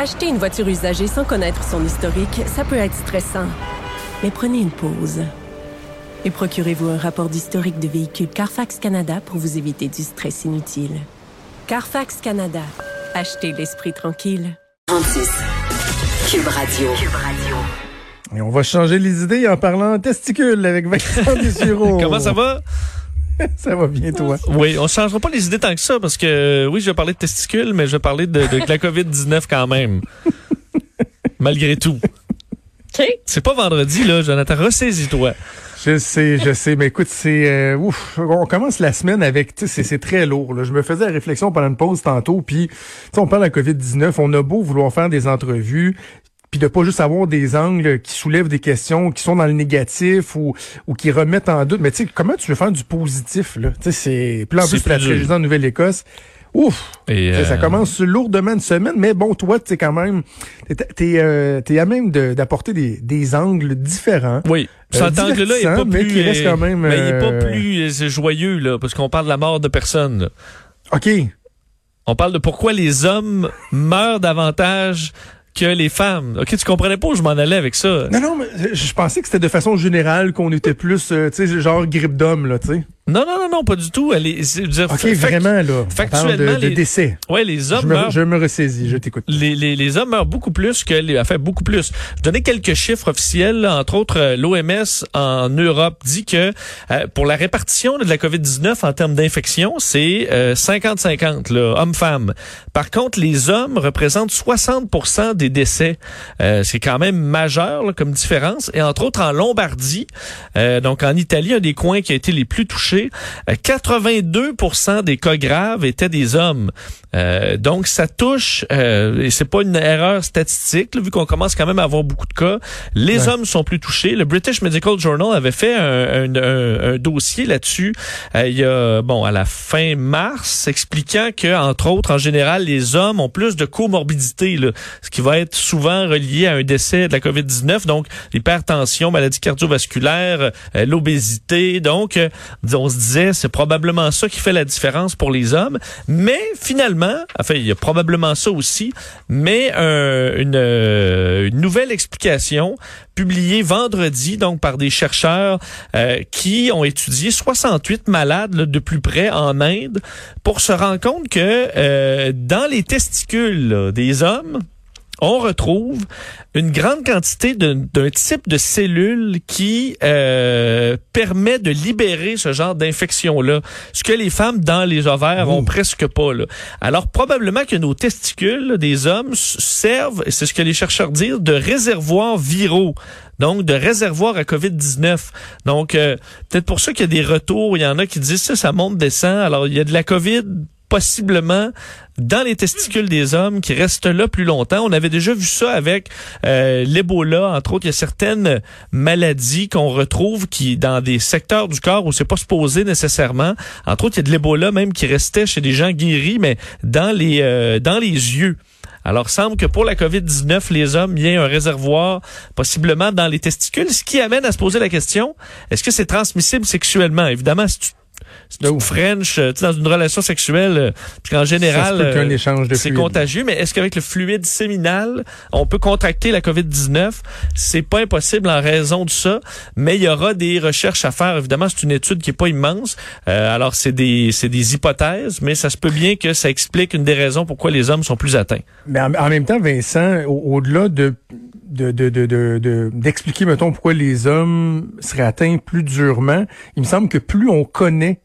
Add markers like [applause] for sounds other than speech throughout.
Acheter une voiture usagée sans connaître son historique, ça peut être stressant. Mais prenez une pause. Et procurez-vous un rapport d'historique de véhicule Carfax Canada pour vous éviter du stress inutile. Carfax Canada. Achetez l'esprit tranquille. 36. Cube Radio. Et on va changer les idées en parlant testicules avec Vincent [laughs] Dessureau. Comment ça va? [laughs] ça va bien, toi? Oui, on changera pas les idées tant que ça parce que euh, oui, je vais parler de testicules, mais je vais parler de, de la COVID-19 quand même. [laughs] Malgré tout. C'est pas vendredi, là, Jonathan. Ressaisis-toi. Je sais, je sais, mais écoute, c'est euh, ouf. On commence la semaine avec, tu sais, c'est très lourd. Là. Je me faisais la réflexion pendant une pause tantôt, puis on parle de la COVID-19, on a beau vouloir faire des entrevues, puis de pas juste avoir des angles qui soulèvent des questions qui sont dans le négatif ou, ou qui remettent en doute. Mais tu sais, comment tu veux faire du positif là? Tu sais, c'est puis en plus la tragédie en Nouvelle-Écosse. Ouf! Et Ça euh, commence lourdement une semaine, mais bon, toi, tu sais quand même, t'es es, euh, à même d'apporter des, des angles différents. Oui, cet euh, angle-là est pas mais plus, qui reste quand même. mais il est pas euh, plus joyeux là, parce qu'on parle de la mort de personnes. là. Ok. On parle de pourquoi les hommes meurent davantage que les femmes. Ok, tu comprenais pas où je m'en allais avec ça. Non, non, mais je pensais que c'était de façon générale qu'on était plus, euh, tu sais, genre grippe d'homme, là, tu sais. Non, non, non, non, pas du tout. Elle est, dire, OK, vraiment, là. factuellement, de, de les- décès. Ouais, les hommes Je me, meurent. je me ressaisis, je t'écoute. Les, les, les hommes meurent beaucoup plus que les enfin beaucoup plus. Je donnais quelques chiffres officiels, là. entre autres euh, l'OMS en Europe dit que euh, pour la répartition de la COVID-19 en termes d'infection, c'est euh, 50-50 là, hommes-femmes. Par contre, les hommes représentent 60% des décès. Euh, c'est quand même majeur là, comme différence et entre autres en Lombardie, euh, donc en Italie, un des coins qui a été les plus touchés, euh, 82% des cas graves étaient des hommes. Euh, donc ça touche, euh, et c'est pas une erreur statistique, là, vu qu'on commence quand même à avoir beaucoup de cas. Les Ouais. hommes sont plus touchés. Le British Medical Journal avait fait un, un- un- un dossier là-dessus euh, il y a bon à la fin mars, expliquant que entre autres en général les hommes ont plus de comorbidité, là, ce qui va être souvent relié à un décès de la COVID-19, donc l'hypertension, maladie cardiovasculaire, euh, l'obésité. Donc euh, on se disait c'est probablement ça qui fait la différence pour les hommes, mais finalement, enfin il y a probablement ça aussi, mais euh, une, euh, une nouvelle explication publiée vendredi donc par des chercheurs euh, qui ont étudié 68 malades de plus près en Inde pour se rendre compte que dans les testicules des hommes on retrouve une grande quantité d'un type de cellule qui euh, permet de libérer ce genre d'infection-là, ce que les femmes dans les ovaires ont presque pas. Là. Alors probablement que nos testicules là, des hommes servent, et c'est ce que les chercheurs disent, de réservoirs viraux. Donc, de réservoirs à COVID-19. Donc, euh, peut-être pour ça qu'il y a des retours. Il y en a qui disent ça, ça monte, descend. Alors, il y a de la COVID possiblement dans les testicules des hommes qui restent là plus longtemps. On avait déjà vu ça avec euh, l'Ebola, entre autres. Il y a certaines maladies qu'on retrouve qui dans des secteurs du corps où c'est pas supposé nécessairement. Entre autres, il y a de l'Ebola même qui restait chez des gens guéris, mais dans les euh, dans les yeux. Alors, semble que pour la COVID-19, les hommes, il y a un réservoir possiblement dans les testicules, ce qui amène à se poser la question, est-ce que c'est transmissible sexuellement? Évidemment, si tu tu French, euh, dans une relation sexuelle, euh, parce qu'en général, euh, c'est contagieux, mais est-ce qu'avec le fluide séminal, on peut contracter la COVID-19? C'est pas impossible en raison de ça, mais il y aura des recherches à faire. Évidemment, c'est une étude qui est pas immense. Euh, alors, c'est des, c'est des hypothèses, mais ça se peut bien que ça explique une des raisons pourquoi les hommes sont plus atteints. Mais en, en même temps, Vincent, au- au-delà de de, de, de, de- de- d'expliquer, mettons, pourquoi les hommes seraient atteints plus durement, il me semble que plus on connaît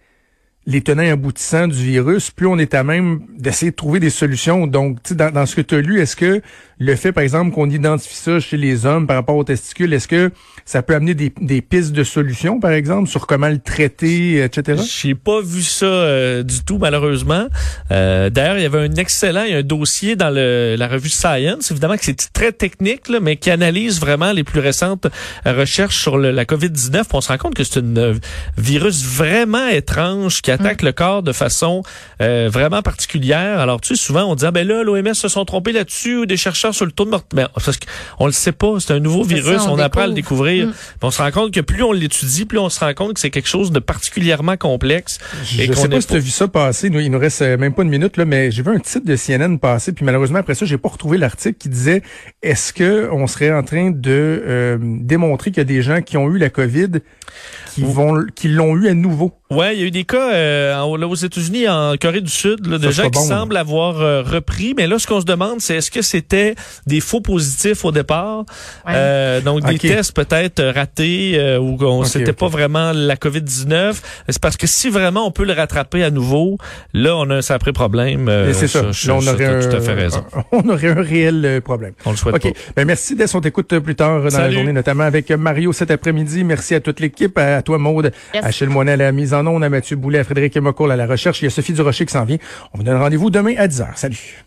les tenants et aboutissants du virus, plus on est à même d'essayer de trouver des solutions. Donc, dans, dans ce que tu as lu, est-ce que le fait, par exemple, qu'on identifie ça chez les hommes par rapport aux testicules, est-ce que ça peut amener des, des pistes de solutions, par exemple, sur comment le traiter, etc.? J'ai pas vu ça euh, du tout, malheureusement. Euh, D'ailleurs, il y avait un excellent, il y a un dossier dans le, la revue Science, évidemment que c'est très technique, là, mais qui analyse vraiment les plus récentes euh, recherches sur le- la COVID-19. On se rend compte que c'est un virus vraiment étrange qui attaquent le corps de façon euh, vraiment particulière. Alors, tu sais, souvent, on dit, ah, ben là, l'OMS se sont trompés là-dessus, ou des chercheurs sur le taux de mort. Ben, parce qu'on le sait pas, c'est un nouveau virus, ça, on on, apprend à le découvrir. Mm. On se rend compte que plus on l'étudie, plus on se rend compte que c'est quelque chose de particulièrement complexe. et Je sais pas si tu as vu ça passer. Nous, il nous reste euh, même pas une minute, là, mais j'ai vu un titre de CNN passer, puis malheureusement, après ça, j'ai pas retrouvé l'article qui disait est-ce que on serait en train de euh, démontrer qu'il y a des gens qui ont eu la COVID qui vont qui l'ont eu à nouveau? Ouais, il y a eu des cas euh, en- là, aux États-Unis, en Corée du Sud, là, de Ça, gens qui bon, semblent avoir euh, repris. Mais là, ce qu'on se demande, c'est est-ce que c'était des faux positifs au départ, Ouais. Euh, donc des tests peut-être ratés euh, ou qu'on Ok, c'était pas vraiment la COVID-19. C'est parce que si vraiment on peut le rattraper à nouveau, là, on a un sacré problème. euh, Et c'est ça. je- Là, on aurait un, tout à fait raison. on aurait un réel problème. On le souhaite OK. pas. Ben, merci d'être. On t'écoute plus tard dans la journée, notamment avec Mario cet après-midi. Merci à toute l'équipe, à toi, Maude, Yes. Achille Moinet à la mise en onde, à Mathieu Boulet, à Frédéric Mocoul à la recherche. Il y a Sophie Durocher qui s'en vient. On vous donne rendez-vous demain à 10h. Salut.